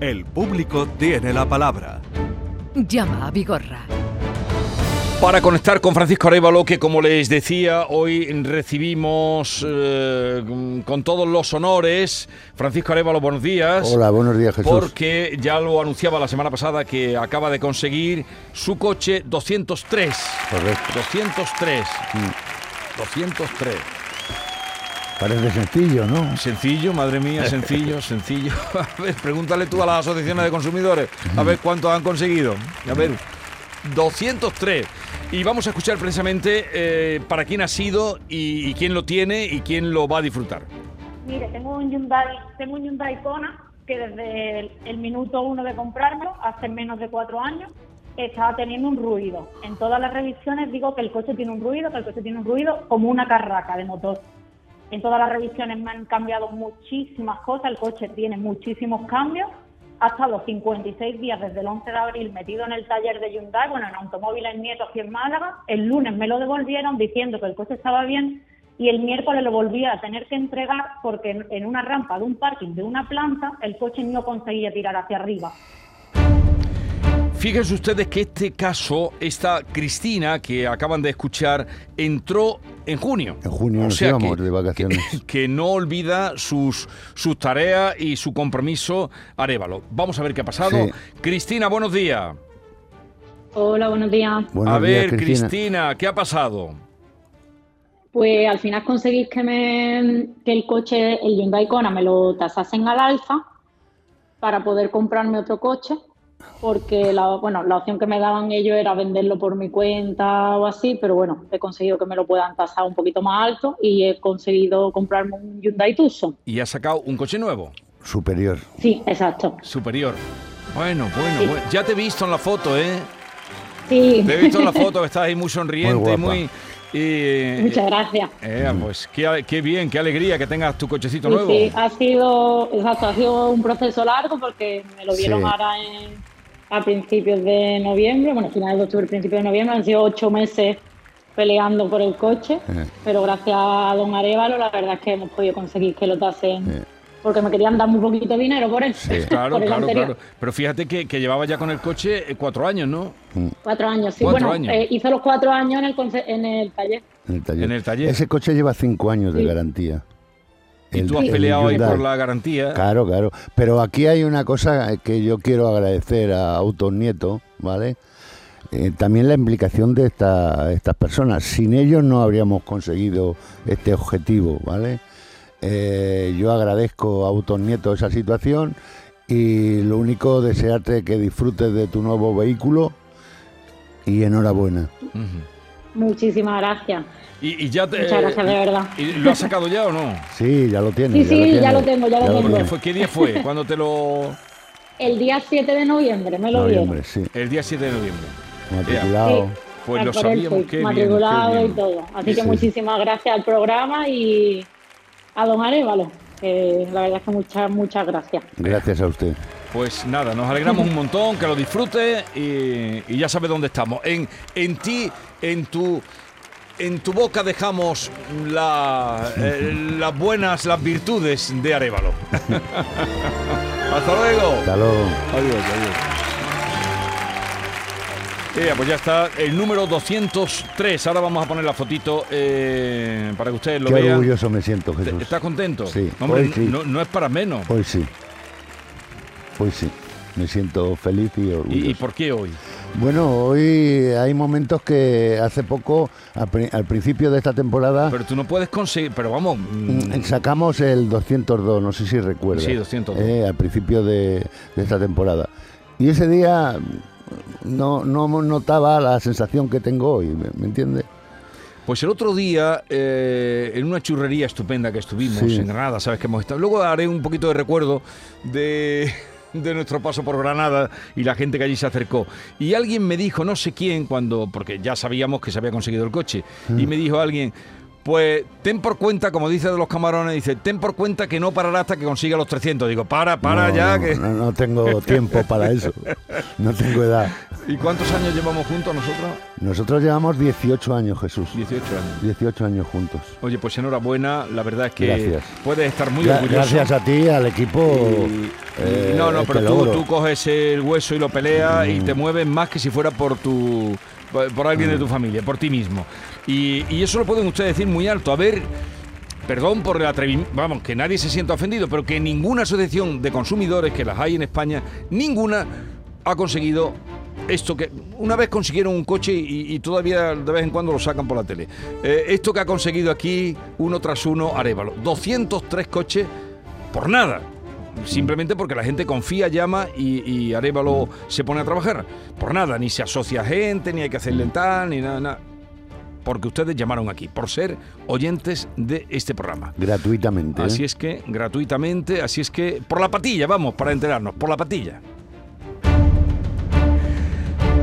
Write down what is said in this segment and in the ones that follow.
El público tiene la palabra. Llama a Vigorra. Para conectar con Francisco Arevalo, que como les decía, hoy recibimos eh, con todos los honores. Francisco Arevalo, buenos días. Hola, buenos días Jesús. Porque ya lo anunciaba la semana pasada que acaba de conseguir su coche 203. Correcto. 203. 203. Parece sencillo, ¿no? Sencillo, madre mía, sencillo, sencillo. A ver, pregúntale tú a las asociaciones de consumidores, a ver cuántos han conseguido. A ver, 203. Y vamos a escuchar precisamente eh, para quién ha sido y, y quién lo tiene y quién lo va a disfrutar. Mire, tengo un Hyundai, tengo un Hyundai Kona que desde el, el minuto uno de comprarlo, hace menos de cuatro años, estaba teniendo un ruido. En todas las revisiones digo que el coche tiene un ruido, que el coche tiene un ruido como una carraca de motor. En todas las revisiones me han cambiado muchísimas cosas, el coche tiene muchísimos cambios. Ha estado 56 días desde el 11 de abril metido en el taller de Hyundai, bueno, en Automóviles Nieto aquí en Málaga. El lunes me lo devolvieron diciendo que el coche estaba bien y el miércoles lo volví a tener que entregar porque en, en una rampa de un parking de una planta el coche no conseguía tirar hacia arriba. Fíjense ustedes que este caso, esta Cristina que acaban de escuchar, entró en junio. En junio O sea íbamos que- de vacaciones. Que, que no olvida sus, sus tareas y su compromiso Arevalo. Vamos a ver qué ha pasado. Sí. Cristina, buenos días. Hola, buenos días. Buenos a días, ver, Cristina. Cristina, ¿qué ha pasado? Pues al final conseguís que, me, que el coche, el Hyundai Kona, me lo tasasen al alza para poder comprarme otro coche, porque la, bueno, la opción que me daban ellos era venderlo por mi cuenta o así, pero bueno, he conseguido que me lo puedan tasar un poquito más alto y he conseguido comprarme un Hyundai Tucson. Y ha sacado un coche nuevo, Superior. Sí, exacto. superior. Bueno, bueno, Sí. bueno. Ya te he visto en la foto, ¿eh? Sí, Te he visto en la foto que estás ahí muy sonriente, Muy muy... y- muchas gracias. Eh, pues qué, qué bien, qué alegría que tengas tu cochecito Sí, nuevo. sí, ha sido, exacto, ha sido un proceso largo porque me lo dieron Sí. ahora en- a principios de noviembre, bueno, finales de octubre, principios de noviembre, han sido ocho meses peleando por el coche, Eh. pero gracias a don Arevalo la verdad es que hemos podido conseguir que lo tasen, Eh. Porque me querían dar muy poquito de dinero por él, Claro, por el claro, anterior. claro. Pero fíjate que, que llevaba ya con el coche eh, cuatro años, ¿no? Cuatro años, sí, Cuatro bueno, años. eh, hizo los cuatro años en el, conce- en el taller. En el taller. En el taller. Ese coche lleva cinco años de Sí. garantía. Y El- tú has el peleado ahí por la garantía. Claro, claro. Pero aquí hay una cosa que yo quiero agradecer a Autos Nieto, ¿vale? Eh, también la implicación de esta- estas personas. Sin ellos no habríamos conseguido este objetivo, ¿vale? Eh, yo agradezco a Autos Nieto esa situación y lo único desearte que disfrutes de tu nuevo vehículo y enhorabuena. Muchísimas gracias. Y, y ya te, Muchas gracias, de verdad. ¿Y lo has sacado ya o no? Sí, ya lo tienes. Sí, sí, ya tienes. lo tengo, ya lo tengo. ¿Qué, tienes. fue, ¿Qué día fue? cuando te lo...? El día 7 de noviembre me lo Noviembre, dieron. sí. El día 7 de noviembre. Matriculado. Sí. Pues lo sabíamos, bien, matriculado qué bien. y todo. Así que muchísimas gracias al programa y a don Arevalo, la verdad es que muchas, muchas gracias. Gracias a usted. Pues nada, nos alegramos un montón, que lo disfrutes y, y ya sabes dónde estamos. En, en ti, en tu, en tu boca dejamos la- eh, las buenas, las virtudes de Arevalo. Hasta luego. Hasta luego. Adiós, adiós. Eh, pues ya está el número 203. Ahora vamos a poner la fotito eh, para que ustedes lo Qué vean. orgulloso me siento, ¿Te- Jesús. ¿Estás contento? Sí, No, hombre, hoy sí. no, no es para menos. Hoy sí. Hoy sí. Me siento feliz y orgulloso. ¿Y, por qué hoy? Bueno, hoy hay momentos que hace poco, al, pri- al principio de esta temporada, Pero tú no puedes conseguir. Pero vamos. mm, mm, sacamos el 202, no sé si recuerdas. Sí, 202. eh, al principio de, de esta temporada. Y ese día no, no notaba la sensación que tengo hoy, ¿me, me entiendes? Pues el otro día, eh, en una churrería estupenda que estuvimos Sí. en Granada, sabes que hemos estado. Luego haré un poquito de recuerdo de, de nuestro paso por Granada y la gente que allí se acercó. Y alguien me dijo, no sé quién, cuando, porque ya sabíamos que se había conseguido el coche, y me dijo alguien. Pues ten por cuenta, como dice de los camarones, dice, ten por cuenta que no parará hasta que consiga los 300. Digo, para, para No, ya. no, que... no, no tengo tiempo para eso. No tengo edad. ¿Y cuántos años llevamos juntos nosotros? Nosotros llevamos 18 años, Jesús. 18 años. 18 años juntos. Oye, pues enhorabuena, la verdad es que Gracias. puedes estar muy Gra- orgulloso. Gracias a ti, al equipo. Y- eh, no, no, este pero tú, coges el hueso y lo peleas y Mm. te mueves más que si fuera por tu por por alguien de Mm. tu familia, por ti mismo. Y, y eso lo pueden ustedes decir muy alto. A ver, perdón por el atrevimiento, vamos, que nadie se sienta ofendido, pero que ninguna asociación de consumidores, que las hay en España, ninguna ha conseguido esto que una vez consiguieron un coche y, y todavía de vez en cuando lo sacan por la tele. Eh, esto que ha conseguido aquí, uno tras uno, Arevalo. 203 coches por nada. Simplemente porque la gente confía, llama y, y Arevalo se pone a trabajar. Por nada, ni se asocia gente, ni hay que hacerle tal, ni nada, nada. Porque ustedes llamaron aquí, por ser oyentes de este programa. Gratuitamente. ¿eh? Así es que, gratuitamente, así es que, por la patilla, vamos, para enterarnos, por la patilla.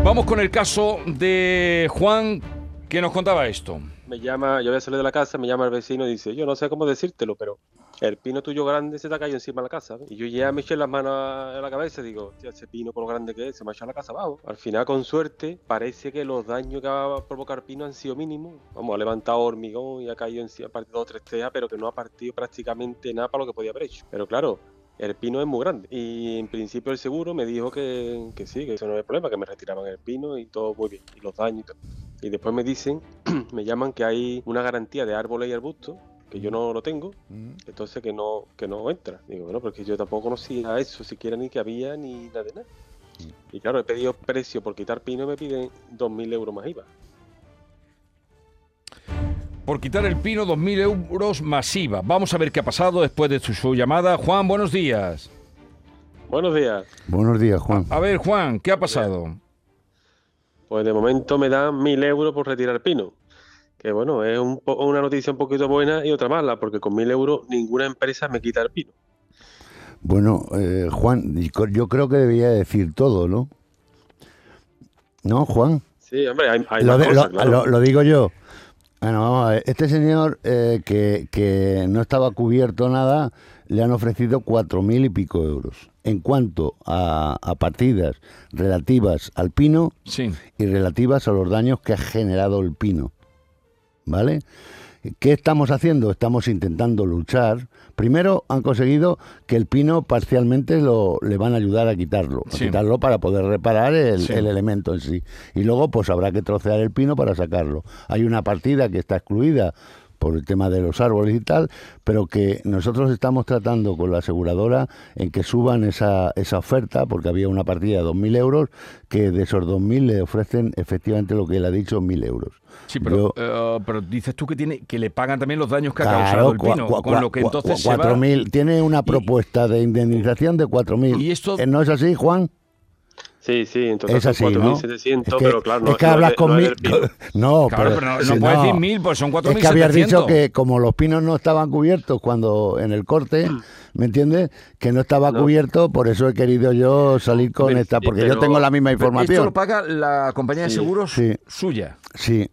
Vamos con el caso de Juan, que nos contaba esto. Me llama, yo voy a salir de la casa, me llama el vecino y dice, yo no sé cómo decírtelo, pero el pino tuyo grande se te ha caído encima de la casa. Y yo ya me eché las manos a la cabeza y digo, "Hostia, ese pino por lo grande que es, se me ha echado la casa abajo. Al final, con suerte, parece que los daños que va a provocar pino han sido mínimos. Vamos, ha levantado hormigón y ha caído encima, ha partido dos o tres tejas, pero que no ha partido prácticamente nada para lo que podía haber hecho. Pero claro, el pino es muy grande. Y en principio el seguro me dijo que, que sí, que eso no es problema, que me retiraban el pino y todo muy bien. Y los daños y todo. Y después me dicen, me llaman que hay una garantía de árboles y arbustos, que yo no lo tengo, Mm. entonces que no, que no entra. Digo, bueno, porque yo tampoco conocía eso, siquiera ni que había ni nada de nada. Y claro, he pedido precio por quitar pino y me piden 2.000 euros más IVA. Por quitar el pino, 2.000 euros masiva. Vamos a ver qué ha pasado después de su, su llamada. Juan, buenos días. Buenos días. Buenos días, Juan. A ver, Juan, ¿qué ha pasado? Pues de momento me dan 1.000 euros por retirar pino. Que bueno, es un po- una noticia un poquito buena y otra mala, porque con 1.000 euros ninguna empresa me quita el pino. Bueno, eh, Juan, yo creo que debería decir todo, ¿no? ¿No, Juan? Sí, hombre, hay, hay lo, más de- cosas, lo- claro. lo- lo digo yo. Bueno, vamos a ver. Este señor eh, que, que no estaba cubierto nada, le han ofrecido cuatro mil y pico euros. En cuanto a, a partidas relativas al pino Sí. y relativas a los daños que ha generado el pino. ¿Vale? ¿Qué estamos haciendo? Estamos intentando luchar. Primero han conseguido que el pino parcialmente lo, le van a ayudar a quitarlo, a Sí. quitarlo para poder reparar el, Sí. el elemento en sí. Y luego pues habrá que trocear el pino para sacarlo. Hay una partida que está excluida por el tema de los árboles y tal, pero que nosotros estamos tratando con la aseguradora en que suban esa, esa oferta, porque había una partida de 2.000 euros, que de esos 2.000 le ofrecen efectivamente lo que él ha dicho, 1.000 euros. Sí, pero, Yo- eh, pero dices tú que tiene que le pagan también los daños que ha causado el pino, con lo que entonces cua- se va... 4.000. Tiene una propuesta de indemnización de 4.000. Y esto- ¿Eh, ¿No es así, Juan? Sí, sí, en total Es así, ¿no? 4.700, Es que, pero claro, no es que no hablas con no mil. No, Claro, pero no, no puedes decir mil, pues son Es que habías 4.700. dicho que como los pinos no estaban cubiertos cuando en el corte, ¿me entiendes? Que no estaba No. cubierto, por eso he querido yo salir con esta, porque yo tengo la misma Pero Esto información. lo paga la compañía de Sí. seguros Sí. suya. Sí,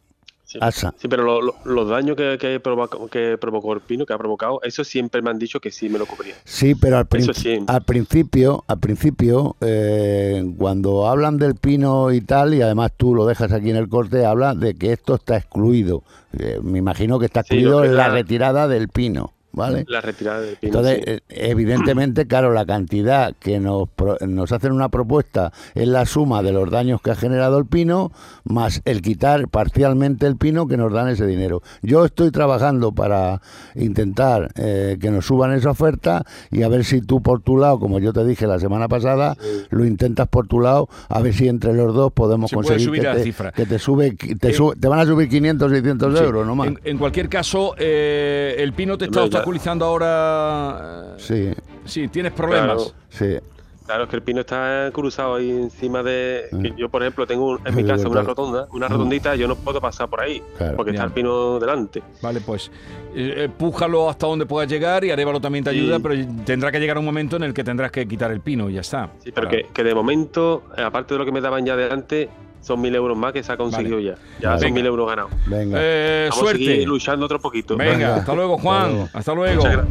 Sí, ASA. sí, pero lo- lo- los daños que, que, provoca- que provocó el pino, que ha provocado, eso siempre me han dicho que sí me lo cubría. Sí, pero al, sí. al principio, al principio, eh, cuando hablan del pino y tal, y además tú lo dejas aquí en el corte, habla de que esto está excluido. Eh, me imagino que está excluido en la- retirada del pino, ¿vale? La retirada del pino. Entonces, sí. eh, evidentemente, claro, la cantidad que nos, pro- nos hacen una propuesta es la suma de los daños que ha generado el pino, más el quitar parcialmente el pino que nos dan ese dinero. Yo estoy trabajando para intentar eh, que nos suban esa oferta y a ver si tú por tu lado, como yo te dije la semana pasada, lo intentas por tu lado, a ver si entre los dos podemos Se puede conseguir subir que, la te, cifra. que te sube, te, Eh, sube- te van a subir 500, 600 Sí. euros, no más. En, en cualquier caso, eh, el pino te está obstaculizando ahora. eh, Sí, Sí, tienes problemas. sí. Claro, es que el pino está cruzado ahí encima de... que Mm. yo, por ejemplo, tengo en mi casa una rotonda, una Mm. rotondita, yo no puedo pasar por ahí, Claro. porque está el pino delante. Vale, pues eh, eh, pújalo hasta donde puedas llegar y Arevalo también te Sí. ayuda, pero tendrá que llegar un momento en el que tendrás que quitar el pino y ya está. Sí, pero Para- que, que de momento, aparte de lo que me daban ya de antes, son mil euros más que se ha conseguido ya. Ya Vale. son Venga. mil euros ganados. Venga. Eh, Vamos a suerte. seguir luchando otro poquito. Venga, Venga. hasta luego, Juan. Hasta luego. Hasta.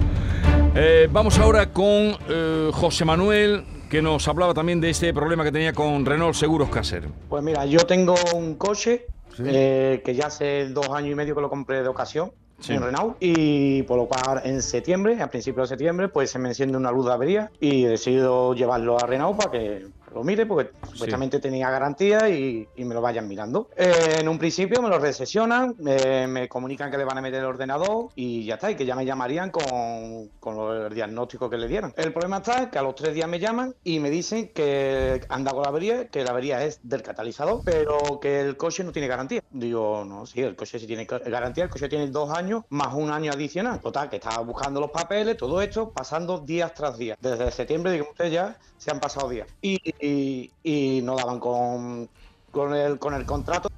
Eh, vamos ahora con eh, José Manuel, que nos hablaba también de este problema que tenía con Renault Seguros Caser. Pues mira, yo tengo un coche eh, que ya hace dos años y medio que lo compré de ocasión Sí. en Renault y por lo cual en septiembre, a principios de septiembre, pues se me enciende una luz de avería y he decidido llevarlo a Renault para que lo mire porque supuestamente tenía garantía y, y me lo vayan mirando. Eh, en un principio me lo recesionan, eh, me comunican que le van a meter el ordenador y ya está, y que ya me llamarían con, con el diagnóstico que le dieran. El problema está que a los tres días me llaman y me dicen que anda con la avería, que la avería es del catalizador, pero que el coche no tiene garantía. Digo, no, sí, el coche sí tiene garantía, el coche tiene dos años más un año adicional. Total, que estaba buscando los papeles, todo esto, pasando días tras días. Desde septiembre, digo, ustedes ya se han pasado días. Y, y, y no daban con, con, el, con el contrato.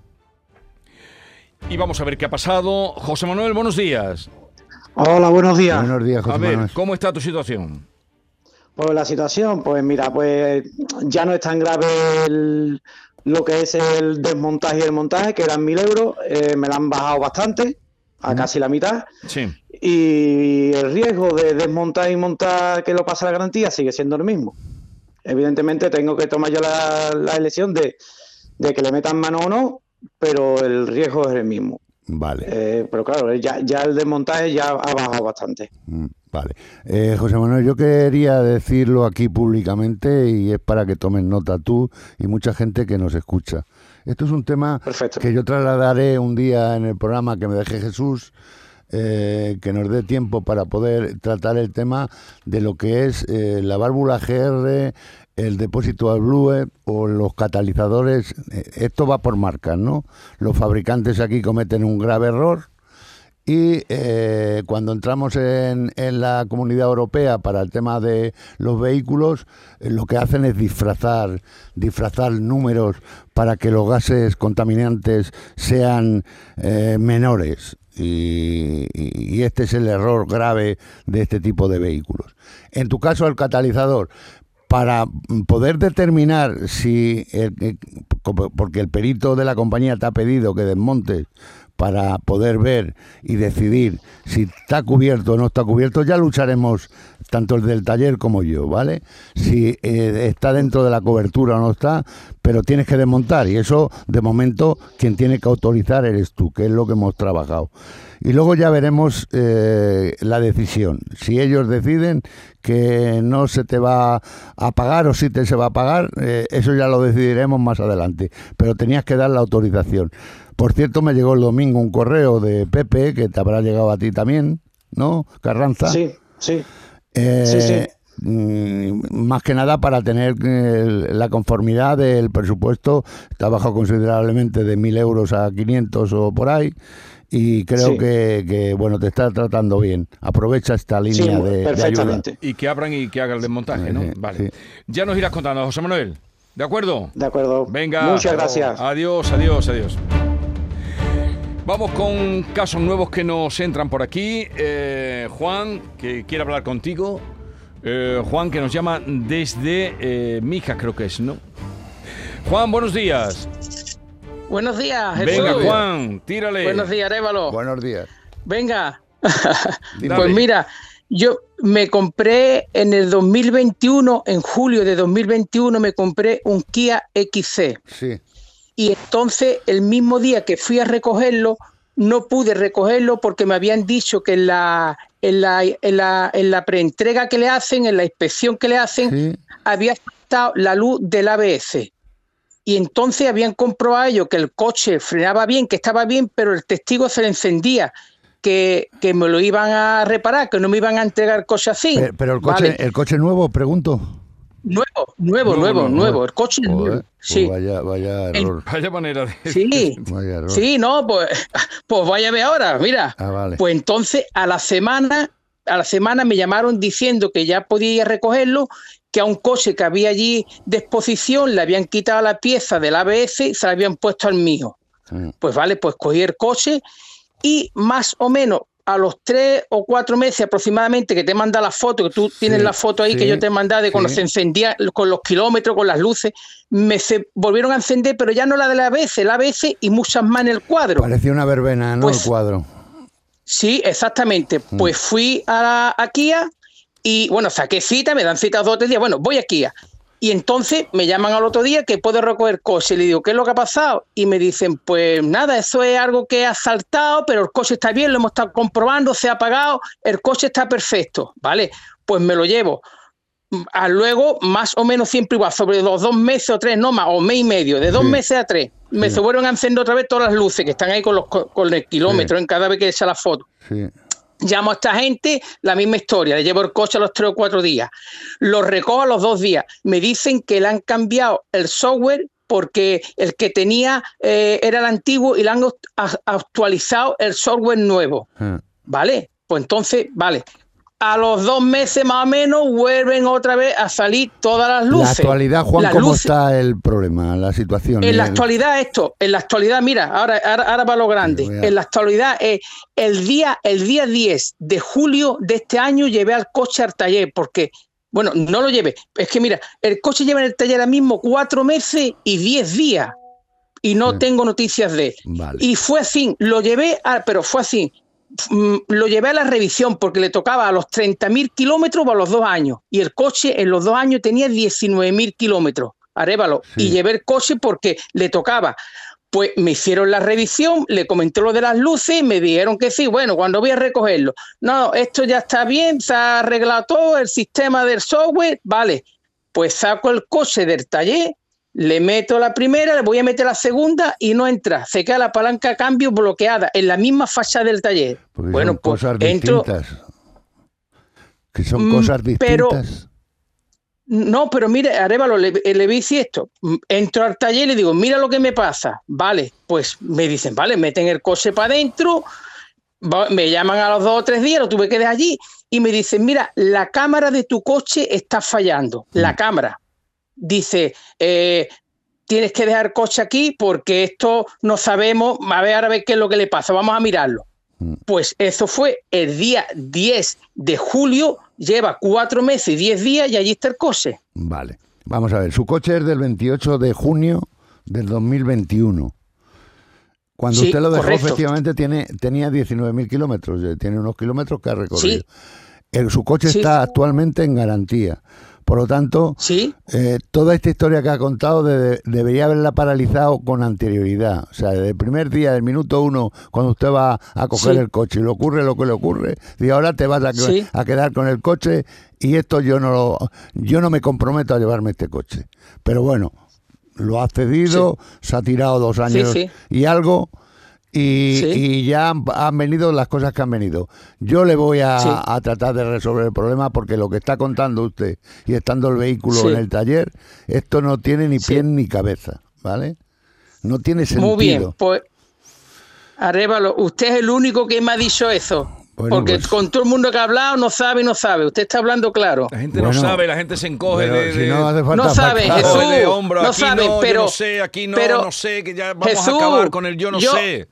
Y vamos a ver qué ha pasado. José Manuel, buenos días. Hola, buenos días. Buenos días, José A ver, Manuel. ¿cómo está tu situación? Pues la situación, pues mira, pues ya no es tan grave el- lo que es el desmontaje y el montaje, que eran mil euros, eh, me la han bajado bastante, a casi la mitad, Sí. y el riesgo de desmontar y montar que lo pasa la garantía sigue siendo el mismo. Evidentemente tengo que tomar yo la, la elección de, de que le metan mano o no, pero el riesgo es el mismo. Vale. Eh, pero claro, ya, ya el desmontaje ya ha bajado bastante. Mm, Vale. Eh, José Manuel, yo quería decirlo aquí públicamente y es para que tomen nota tú y mucha gente que nos escucha. Esto es un tema Perfecto. que yo trasladaré un día en el programa que me deje Jesús, eh, que nos dé tiempo para poder tratar el tema de lo que es eh, la válvula GR, el depósito al Blue o los catalizadores. Eh, esto va por marcas, ¿no? Los fabricantes aquí cometen un grave error y cuando entramos en, la comunidad europea para el tema de los vehículos, eh, lo que hacen es disfrazar, disfrazar números para que los gases contaminantes sean menores. Y, este es el error grave de este tipo de vehículos. En tu caso, el catalizador, para poder determinar si, eh, porque el perito de la compañía te ha pedido que desmontes para poder ver y decidir si está cubierto o no está cubierto, ya lucharemos tanto el del taller como yo, ¿vale? Si eh, está dentro de la cobertura o no está, pero tienes que desmontar y eso, de momento, quien tiene que autorizar eres tú, que es lo que hemos trabajado. Y luego ya veremos eh, la decisión. Si ellos deciden que no se te va a pagar o si te se va a pagar, eh, eso ya lo decidiremos más adelante. Pero tenías que dar la autorización. Por cierto, me llegó el domingo un correo de Pepe, que te habrá llegado a ti también, ¿no? Carranza. Sí, sí. Eh, Sí, sí. mm, Más que nada para tener eh, la conformidad del presupuesto, está bajado considerablemente de 1.000 euros a 500 o por ahí, y creo Sí. que, que, bueno, te está tratando bien. Aprovecha esta Sí, línea de, de ayuda. perfectamente. Y que abran y que hagan el desmontaje, ¿no? Sí, Vale. sí. Ya nos irás contando, José Manuel. ¿De acuerdo? De acuerdo. Venga. Muchas gracias. Adiós, adiós, adiós. Vamos con casos nuevos que nos entran por aquí. Eh, Juan, que quiere hablar contigo. Eh, Juan, que nos llama desde eh, Mija, creo que es, ¿no? Juan, buenos días. Buenos días, Jesús. Venga, Juan, tírale. Buenos días, Arévalo. Buenos días. Venga. Pues mira, yo me compré en el 2021, en julio de 2021, me compré un Kia XC. Sí. Y entonces, el mismo día que fui a recogerlo, no pude recogerlo porque me habían dicho que en la, en la, en la, en la preentrega que le hacen, en la inspección que le hacen, Sí. había faltado la luz del ABS. Y entonces habían comprobado ellos que el coche frenaba bien, que estaba bien, pero el testigo se le encendía, que, que me lo iban a reparar, que no me iban a entregar el coche así. Pero, pero el coche, Vale. el coche nuevo, pregunto. Nuevo, nuevo, Nuevo, nuevo, nuevo. nuevo, el coche es Joder, nuevo. pues Sí, vaya, vaya El- error. Vaya manera de... sí, Vaya error. sí, no, pues, pues vaya a ver ahora, mira. Ah, vale. Pues entonces a la semana, a la semana me llamaron diciendo que ya podía ir a recogerlo, que a un coche que había allí de exposición le habían quitado la pieza del ABS y se la habían puesto al mío. Mm. Pues vale, pues cogí el coche y más o menos a los tres o cuatro meses aproximadamente que te manda la foto, que tú tienes Sí, la foto ahí que yo te mandaba de cuando sí. se encendía con los kilómetros, con las luces, me se volvieron a encender, pero ya no la de la ABS, la ABS y muchas más en el cuadro. Parecía una verbena, ¿no? Pues- el cuadro. Sí, exactamente. Mm. Pues fui a, la- a Kia y bueno, saqué cita, me dan citas dos o tres días. Bueno, voy a Kia. Y entonces me llaman al otro día que puedo recoger coche. Le digo, ¿qué es lo que ha pasado? Y me dicen, pues nada, eso es algo que ha saltado, pero el coche está bien, lo hemos estado comprobando, se ha pagado, el coche está perfecto. Vale, pues me lo llevo. Mm, A luego, más o menos siempre igual, sobre los dos meses o tres, no más, o mes y medio, de dos Sí. meses a tres, me Sí. se vuelven a encender otra vez todas las luces que están ahí con, los, co- con el kilómetro en cada vez que echa la foto. Sí. Llamo a esta gente, la misma historia, le llevo el coche a los tres o cuatro días, lo recojo a los dos días, me dicen que le han cambiado el software porque el que tenía eh, era el antiguo y le han actualizado el software nuevo, Ah. ¿vale? Pues entonces, vale. A los dos meses más o menos vuelven otra vez a salir todas las La luces. actualidad, Juan, Las ¿cómo luces- está el problema, la situación? en la actualidad esto, en la actualidad, mira, ahora, ahora, ahora va lo grande. A- En la actualidad, eh, el, día, el día 10 de julio de este año llevé al coche al taller porque, bueno, no lo llevé. Es que mira, el coche lleva en el taller ahora mismo cuatro meses y diez días y no Sí. tengo noticias de él. Vale. Y fue así, lo llevé, a, pero fue así. Mm, Lo llevé a la revisión porque le tocaba a los 30.000 kilómetros a los dos años. Y el coche en los dos años tenía 19.000 kilómetros. Arévalo. Sí. Y llevé el coche porque le tocaba. Pues me hicieron la revisión, le comenté lo de las luces, me dijeron que sí, bueno, cuando voy a recogerlo. No, esto ya está bien, se ha arreglado todo, el sistema del software, vale. Pues saco el coche del taller, le meto la primera, le voy a meter la segunda y no entra. Se queda la palanca de cambio bloqueada en la misma fachada del taller. Porque bueno, son pues cosas entro. distintas. Que son Mm, cosas pero- distintas. No, pero mire, Arevalo, le, le dice esto. Mm, Entro al taller y le digo, mira lo que me pasa. Vale, pues me dicen, vale, meten el coche para adentro. Me llaman a los dos o tres días, lo tuve que dejar allí. Y me dicen, mira, la cámara de tu coche está fallando. La cámara. Dice, eh, tienes que dejar coche aquí porque esto no sabemos. A ver, ahora a ver qué es lo que le pasa. Vamos a mirarlo. Mm. Pues eso fue el día 10 de julio, lleva cuatro meses y diez días y allí está el coche. Vale. Vamos a ver, su coche es del 28 de junio del 2021. Cuando Sí, usted lo dejó, correcto. efectivamente tiene, tenía 19.000 kilómetros, eh, tiene unos kilómetros que ha recorrido. Sí. El- su coche Sí. está actualmente en garantía. Por lo tanto, Sí, eh, toda esta historia que ha contado de- debería haberla paralizado con anterioridad. O sea, desde el primer día, del minuto uno, cuando usted va a coger Sí. el coche y le ocurre lo que le ocurre, y ahora te vas a, Sí. a quedar con el coche y esto yo no lo, yo no me comprometo a llevarme este coche. Pero bueno, lo ha cedido, se ha tirado dos años y algo. Y, Sí. y ya han, han venido las cosas que han venido. Yo le voy a, Sí. a tratar de resolver el problema porque lo que está contando usted y estando el vehículo Sí. en el taller, esto no tiene ni Sí. pie ni cabeza, ¿vale? No tiene sentido. muy bien. Pues, Arevalo, usted es el único que me ha dicho eso. Bueno, porque pues- con todo el mundo que ha hablado no sabe, no sabe. Usted está hablando claro. La gente Bueno, no sabe, la gente se encoge de, si no hace falta No sabe, Jesús. de hombro. no aquí sabe, no, pero- yo no sé, aquí no, pero- no sé, que ya vamos Jesús, a acabar con el yo no yo- sé.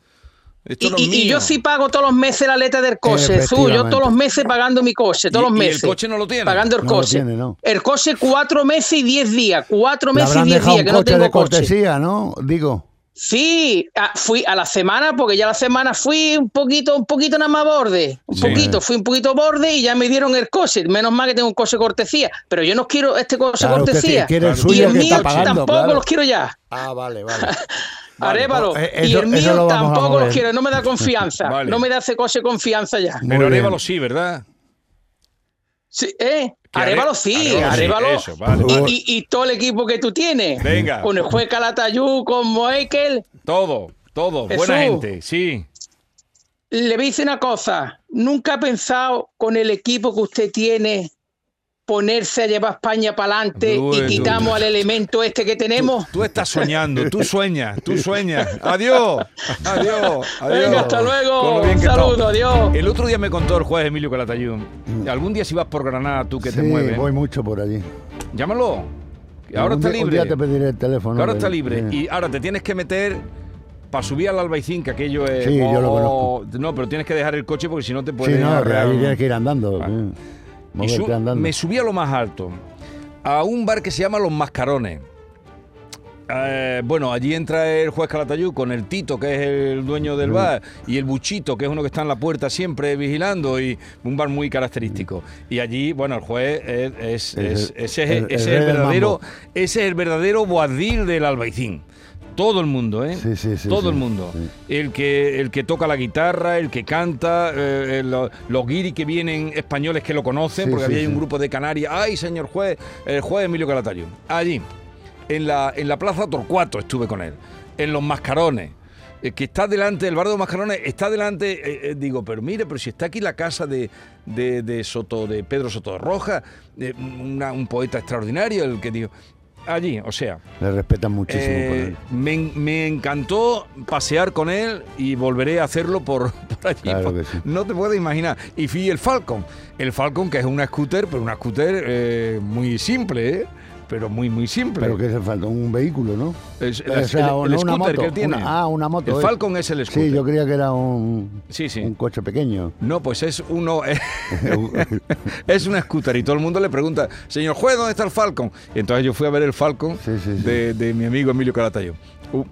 Esto Y, yo sí pago todos los meses la letra del coche, Jesús. Yo todos los meses pagando mi coche, todos ¿Y- los y el meses. coche no lo tiene? Pagando el No lo coche. tiene, no. El coche cuatro meses y diez días. Cuatro meses y diez días un que no coche tengo de coche. cortesía, ¿no? Digo. Sí, ah, fui a la semana porque ya la semana fui un poquito, un poquito nada más borde, un Sí. poquito, fui un poquito borde y ya me dieron el coche. Menos mal que tengo un coche cortesía, pero yo no quiero este coche Claro, cortesía. el y el que está mío pagando, tampoco claro. los quiero ya. Ah, vale, vale. Arévalo. pues, eh, y el mío lo tampoco los quiero, no me da confianza. Vale. No me da ese coche confianza ya. Muy Pero bien. Arévalo sí, ¿verdad? Sí, ¿eh? Que Arévalo Are- sí, Arévalo sí, vale, y, vale. y- y todo el equipo que tú tienes. Venga. Con el juez Calatayú, con Moekel. Todo, todo. Jesús. Buena gente, sí. Le voy a decir una cosa, nunca ha pensado con el equipo que usted tiene ponerse a llevar España para adelante y quitamos tú. al elemento este que tenemos. Tú estás soñando, tú sueñas, tú sueñas. Adiós, adiós, adiós. Venga, hasta luego. Un saludo, adiós. El otro día me contó el juez Emilio Calatayud. Algún día si vas por Granada, tú que te sí, mueves, voy mucho por allí. llámalo. ahora está libre. Un día te pediré el teléfono. Ahora está libre. sí. Y ahora te tienes que meter para subir al Albaicín, que aquello es... Sí, yo lo oh, No, pero tienes que dejar el coche porque si no te Sí, puedes... no, arrear. ahí tienes que ir andando. Ah. Y me subí a lo más alto, a un bar que se llama Los Mascarones. Eh, bueno, allí entra el juez Calatayud con el Tito, que es el dueño del bar, y el Buchito, que es uno que está en la puerta siempre vigilando, y un bar muy característico. Y allí, bueno, el juez es, es- es- ese, es, el- ese el verdadero, ese es el verdadero boadil del Albaicín. Todo el mundo, ¿eh? Sí, sí, sí, Todo el mundo. El que el que toca la guitarra, el que canta, eh, lo- los guiris que vienen españoles que lo conocen, porque había un grupo de Canarias. ¡Ay, señor juez! El juez Emilio Calatario. Allí, en la, en la Plaza Torcuato estuve con él. En Los Mascarones. eh, que está delante del bar de los Mascarones, está delante, eh, eh, digo, pero mire, pero si está aquí la casa de, de, de Soto, de Pedro Soto de Roja, una- un poeta extraordinario, el que dijo, allí, o sea, Le respetan muchísimo por eh, él. me, me encantó pasear con él y volveré a hacerlo por, por allí. Claro que sí. No te puedes imaginar. Y fui el Falcon. El Falcon, que es una scooter, pero una scooter eh, muy simple, ¿eh? Pero muy, muy simple. Pero que se falta un vehículo, ¿no? Es- O el, sea, el- scooter moto, que él tiene. una- ah, una moto, El eh. Falcon es el scooter. Sí, yo creía que era un, Sí, sí. un coche pequeño. No, pues es uno. es una scooter y todo el mundo le pregunta, señor juez, ¿dónde está el Falcon? Y entonces yo fui a ver el Falcon Sí. De, de mi amigo Emilio Caratayo. U-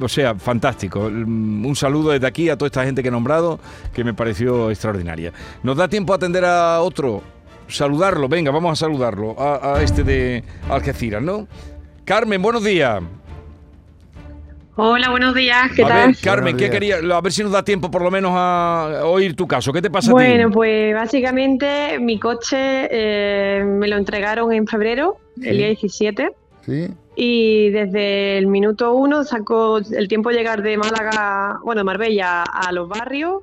O sea, fantástico. Mm, Un saludo desde aquí a toda esta gente que he nombrado, que me pareció extraordinaria. ¿Nos da tiempo a atender a otro? Saludarlo, venga, vamos a saludarlo, a, a este de Algeciras, ¿no? Carmen, buenos días. Hola, buenos días, ¿qué a tal? ver, Carmen, ¿qué quería? A ver si nos da tiempo por lo menos a oír tu caso. ¿Qué te pasa a Bueno, ti? pues básicamente mi coche eh, me lo entregaron en febrero, el día 17, ¿Sí? y desde el minuto uno sacó el tiempo de llegar de Málaga, bueno, de Marbella a los barrios,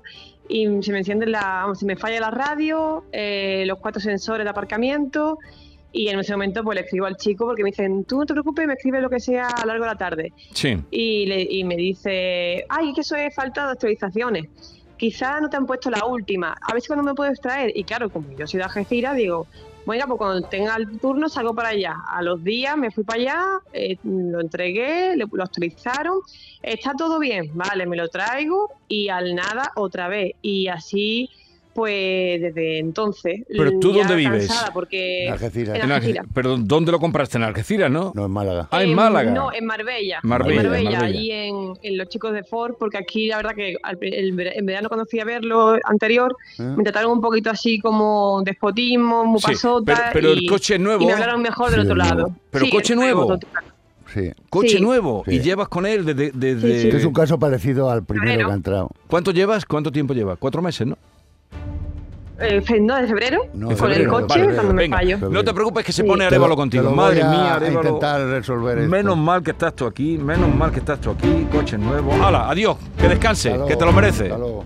y se me enciende la, vamos, se me falla la radio, eh, los cuatro sensores de aparcamiento, y en ese momento pues le escribo al chico porque me dicen, tú no te preocupes, me escribes lo que sea a lo largo de la tarde. Sí. y, le- y me dice, ay, que eso es falta de actualizaciones. Quizás no te han puesto la última, a ver si cuando me puedes traer. Y claro, como yo soy de Algeciras, digo, venga, pues cuando tenga el turno salgo para allá. A los días me fui para allá, eh, lo entregué, le- lo actualizaron, está todo bien, vale, me lo traigo y al nada otra vez. Y así, pues desde entonces. ¿Pero tú dónde vives? Porque En Algeciras. En. Pero ¿dónde lo compraste? ¿En Algeciras, no? No, en Málaga. Ah, en Em, Málaga. No, en Marbella. Marbella, En Marbella, Marbella. allí en, en Los Chicos de Ford, porque aquí la verdad que en verano cuando fui a verlo anterior, ¿Eh? me trataron un poquito así como despotismo, muy Sí, pasota. pero- pero el coche es nuevo. Y me hablaron mejor del Sí, otro lado. Pero Sí, coche nuevo. total. Sí. Coche Sí. nuevo. Sí. Y llevas con él desde... desde- Sí, sí. Que es un caso parecido al primero que ha entrado. ¿Cuánto llevas? ¿Cuánto tiempo llevas? Cuatro meses, ¿no? Eh, no, de febrero, No, De con el coche, cuando me Venga, fallo. No te preocupes que se Sí. pone Te Arevalo lo- contigo. te lo Madre voy a mía, Arevalo. intentar resolver esto. Menos mal que estás tú aquí, menos mal que estás tú aquí, coche nuevo. ¡Hala! Adiós, que descanse, Hasta que te lo mereces. hasta luego.